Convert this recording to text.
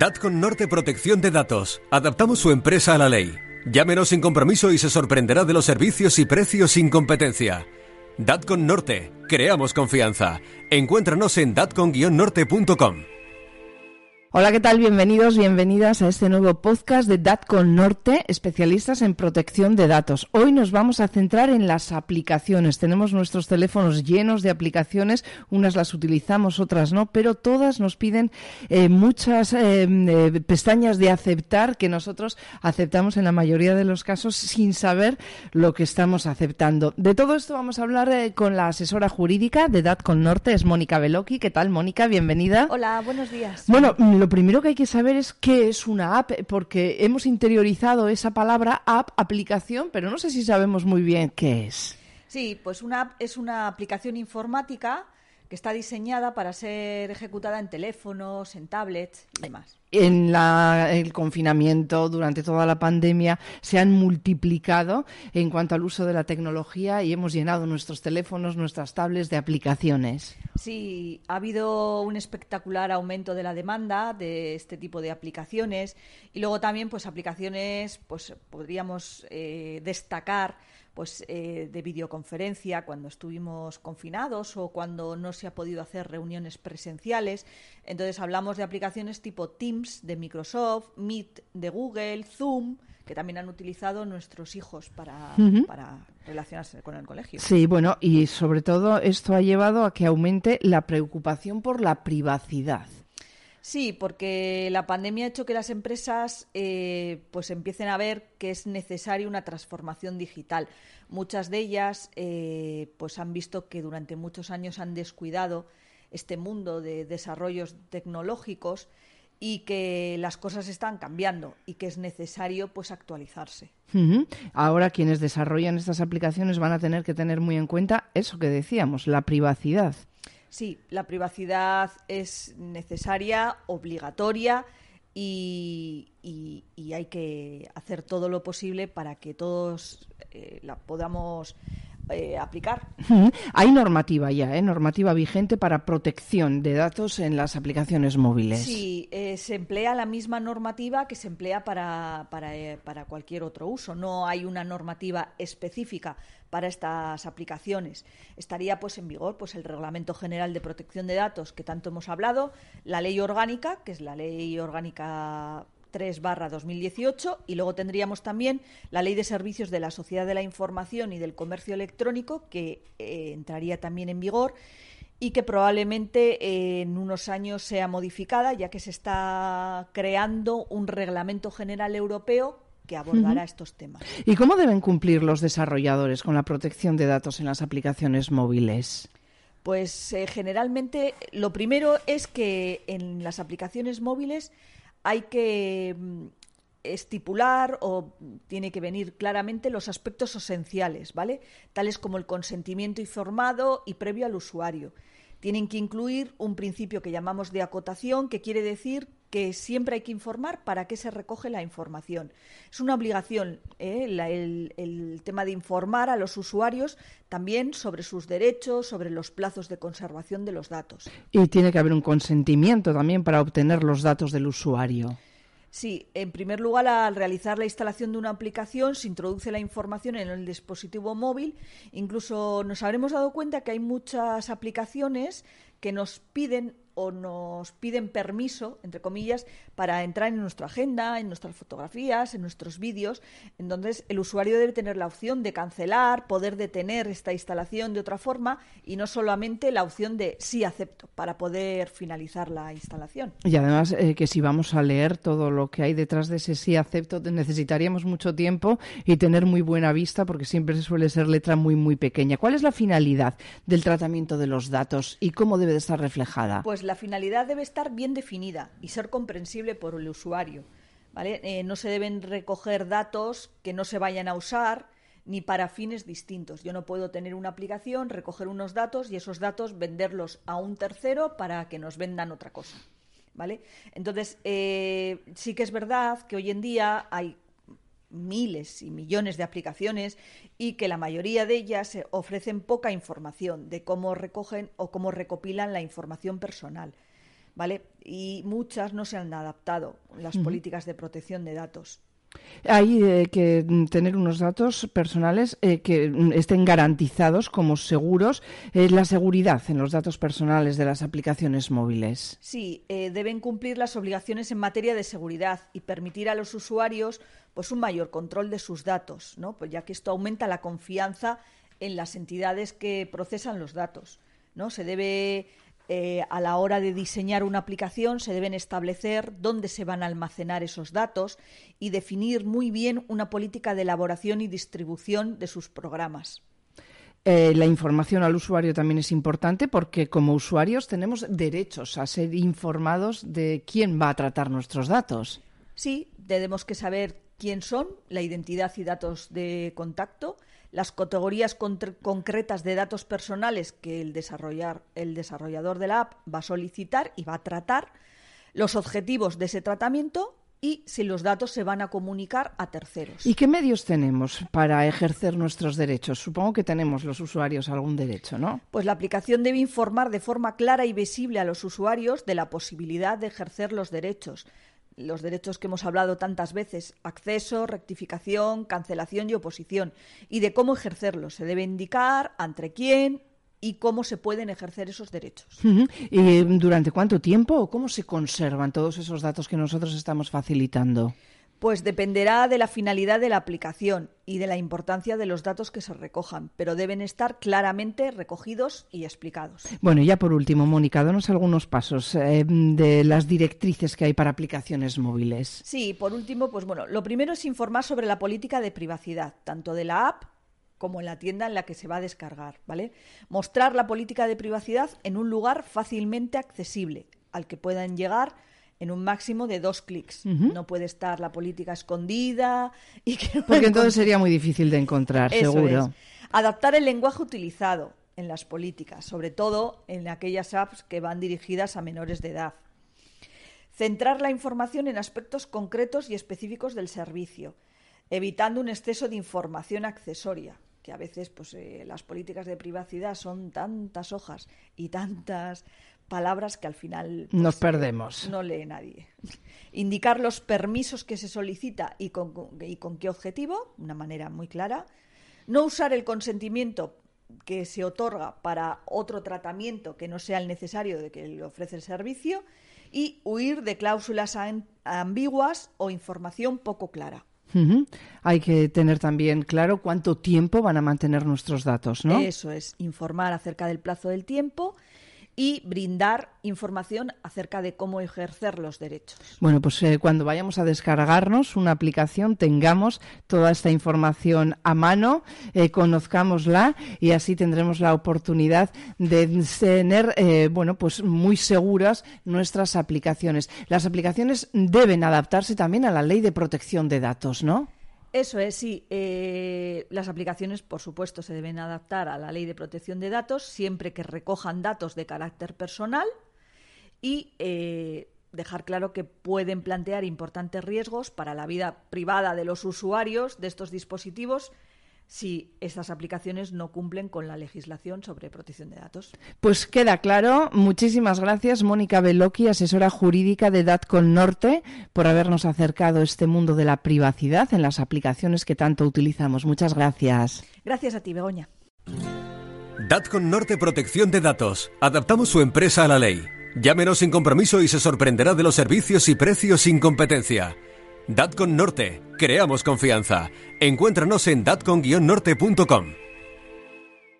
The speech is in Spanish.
Datcon Norte Protección de Datos. Adaptamos su empresa a la ley. Llámenos sin compromiso y se sorprenderá de los servicios y precios sin competencia. Datcon Norte. Creamos confianza. Encuéntranos en datcon-norte.com. Hola, ¿qué tal? Bienvenidos, bienvenidas a este nuevo podcast de DATCON Norte, especialistas en protección de datos. Hoy nos vamos a centrar en las aplicaciones. Tenemos nuestros teléfonos llenos de aplicaciones, unas las utilizamos, otras no, pero todas nos piden eh, muchas eh, eh, pestañas de aceptar que nosotros aceptamos en la mayoría de los casos sin saber lo que estamos aceptando. De todo esto vamos a hablar con la asesora jurídica de DATCON Norte, es Mónica Beloki. ¿Qué tal, Mónica? Bienvenida. Hola, buenos días. Bueno, lo primero que hay que saber es qué es una app, porque hemos interiorizado esa palabra app, aplicación, pero no sé si sabemos muy bien qué es. Sí, pues una app es una aplicación informática que está diseñada para ser ejecutada en teléfonos, en tablets y demás en el confinamiento, durante toda la pandemia, se han multiplicado en cuanto al uso de la tecnología y hemos llenado nuestros teléfonos, nuestras tablets de aplicaciones. Sí, ha habido un espectacular aumento de la demanda de este tipo de aplicaciones y luego también, pues, aplicaciones, pues, podríamos eh, destacar pues eh, de videoconferencia cuando estuvimos confinados o cuando no se ha podido hacer reuniones presenciales. Entonces hablamos de aplicaciones tipo Teams de Microsoft, Meet de Google, Zoom, que también han utilizado nuestros hijos para, para relacionarse con el colegio. Sí, bueno, y sobre todo esto ha llevado a que aumente la preocupación por la privacidad. Sí, porque la pandemia ha hecho que las empresas eh, pues empiecen a ver que es necesaria una transformación digital. Muchas de ellas eh, pues han visto que durante muchos años han descuidado este mundo de desarrollos tecnológicos y que las cosas están cambiando y que es necesario pues actualizarse. Ahora quienes desarrollan estas aplicaciones van a tener que tener muy en cuenta eso que decíamos, la privacidad. Sí, la privacidad es necesaria, obligatoria y, hay que hacer todo lo posible para que todos eh, la podamos eh, aplicar. Hay normativa ya, ¿eh? normativa vigente para protección de datos en las aplicaciones móviles. Sí, eh, se emplea la misma normativa que se emplea para, para, para cualquier otro uso. No hay una normativa específica para estas aplicaciones. Estaría pues en vigor pues el Reglamento General de Protección de Datos que tanto hemos hablado, la Ley Orgánica, que es la Ley Orgánica 3 barra 2018 y luego tendríamos también la Ley de Servicios de la Sociedad de la Información y del Comercio Electrónico que eh, entraría también en vigor y que probablemente eh, en unos años sea modificada ya que se está creando un reglamento general europeo que abordará estos temas. ¿Y cómo deben cumplir los desarrolladores con la protección de datos en las aplicaciones móviles? Pues eh, generalmente lo primero es que en las aplicaciones móviles hay que mm, estipular o tiene que venir claramente los aspectos esenciales, ¿vale? Tales como el consentimiento informado y previo al usuario. Tienen que incluir un principio que llamamos de acotación, que quiere decir que siempre hay que informar para qué se recoge la información. Es una obligación ¿eh? el, tema de informar a los usuarios también sobre sus derechos, sobre los plazos de conservación de los datos. Y tiene que haber un consentimiento también para obtener los datos del usuario. Sí, en primer lugar, al realizar la instalación de una aplicación se introduce la información en el dispositivo móvil. Incluso nos habremos dado cuenta que hay muchas aplicaciones que nos piden o nos piden permiso, entre comillas, para entrar en nuestra agenda, en nuestras fotografías, en nuestros vídeos. Entonces, el usuario debe tener la opción de cancelar, poder detener esta instalación de otra forma y no solamente la opción de sí acepto para poder finalizar la instalación. Y además eh, que si vamos a leer todo lo que hay detrás de ese sí acepto, necesitaríamos mucho tiempo y tener muy buena vista porque siempre suele ser letra muy, muy pequeña. ¿Cuál es la finalidad del tratamiento de los datos y cómo debe de estar reflejada? Pues la finalidad debe estar bien definida y ser comprensible por el usuario. Eh, no se deben recoger datos que no se vayan a usar ni para fines distintos. Yo no puedo tener una aplicación, recoger unos datos y esos datos venderlos a un tercero para que nos vendan otra cosa. ¿Vale? Entonces, eh, sí que es verdad que hoy en día hay miles y millones de aplicaciones y que la mayoría de ellas ofrecen poca información de cómo recogen o cómo recopilan la información personal. ¿Vale? y muchas no se han adaptado las políticas de protección de datos. Hay eh, que tener unos datos personales eh, que estén garantizados como seguros. Eh, la seguridad en los datos personales de las aplicaciones móviles. Sí, deben cumplir las obligaciones en materia de seguridad y permitir a los usuarios pues un mayor control de sus datos, ¿no? Pues ya que esto aumenta la confianza en las entidades que procesan los datos. ¿no? Se debe eh, a la hora de diseñar una aplicación se deben establecer dónde se van a almacenar esos datos y definir muy bien una política de elaboración y distribución de sus programas. Eh, la información al usuario también es importante porque como usuarios tenemos derechos a ser informados de quién va a tratar nuestros datos. Sí, tenemos que saber quién son, la identidad y datos de contacto, las categorías concretas de datos personales que el, desarrollar, el desarrollador de la app va a solicitar y va a tratar, los objetivos de ese tratamiento y si los datos se van a comunicar a terceros. ¿Y qué medios tenemos para ejercer nuestros derechos? Supongo que tenemos los usuarios algún derecho, ¿no? Pues la aplicación debe informar de forma clara y visible a los usuarios de la posibilidad de ejercer los derechos, los derechos que hemos hablado tantas veces, acceso, rectificación, cancelación y oposición, y de cómo ejercerlos. Se debe indicar ante quién y cómo se pueden ejercer esos derechos. ¿Y durante cuánto tiempo o cómo se conservan todos esos datos que nosotros estamos facilitando? Pues dependerá de la finalidad de la aplicación y de la importancia de los datos que se recojan, pero deben estar claramente recogidos y explicados. Bueno, y ya por último, Mónica, danos algunos pasos eh, de las directrices que hay para aplicaciones móviles. Sí, por último, pues bueno, lo primero es informar sobre la política de privacidad, tanto de la app como en la tienda en la que se va a descargar, ¿vale? Mostrar la política de privacidad en un lugar fácilmente accesible, al que puedan llegar en un máximo de dos clics. No puede estar la política escondida y que Porque entonces sería muy difícil de encontrar, seguro. Adaptar el lenguaje utilizado en las políticas, sobre todo en aquellas apps que van dirigidas a menores de edad. Centrar la información en aspectos concretos y específicos del servicio, evitando un exceso de información accesoria, que a veces pues, eh, las políticas de privacidad son tantas hojas y tantas palabras que al final pues, nos perdemos. No lee nadie. Indicar los permisos que se solicita y con, y con qué objetivo, una manera muy clara. No usar el consentimiento que se otorga para otro tratamiento que no sea el necesario de que le ofrece el servicio y huir de cláusulas ambiguas o información poco clara. Hay que tener también claro cuánto tiempo van a mantener nuestros datos, ¿no? Eso es, informar acerca del plazo del tiempo y brindar información acerca de cómo ejercer los derechos. Bueno, pues eh, cuando vayamos a descargarnos una aplicación tengamos toda esta información a mano, eh, conozcámosla y así tendremos la oportunidad de tener, eh, bueno, pues muy seguras nuestras aplicaciones. Las aplicaciones deben adaptarse también a la ley de protección de datos, ¿no? Eso es, sí. Eh, las aplicaciones, por supuesto, se deben adaptar a la ley de protección de datos siempre que recojan datos de carácter personal y eh, dejar claro que pueden plantear importantes riesgos para la vida privada de los usuarios de estos dispositivos si estas aplicaciones no cumplen con la legislación sobre protección de datos. Pues queda claro. Muchísimas gracias, Mónica Beloki, asesora jurídica de DATCON Norte, por habernos acercado a este mundo de la privacidad en las aplicaciones que tanto utilizamos. Muchas gracias. Gracias a ti, Begoña. DATCON Norte Protección de Datos. Adaptamos su empresa a la ley. Llámenos sin compromiso y se sorprenderá de los servicios y precios sin competencia. Datcon Norte, creamos confianza. Encuéntranos en datcon-norte.com.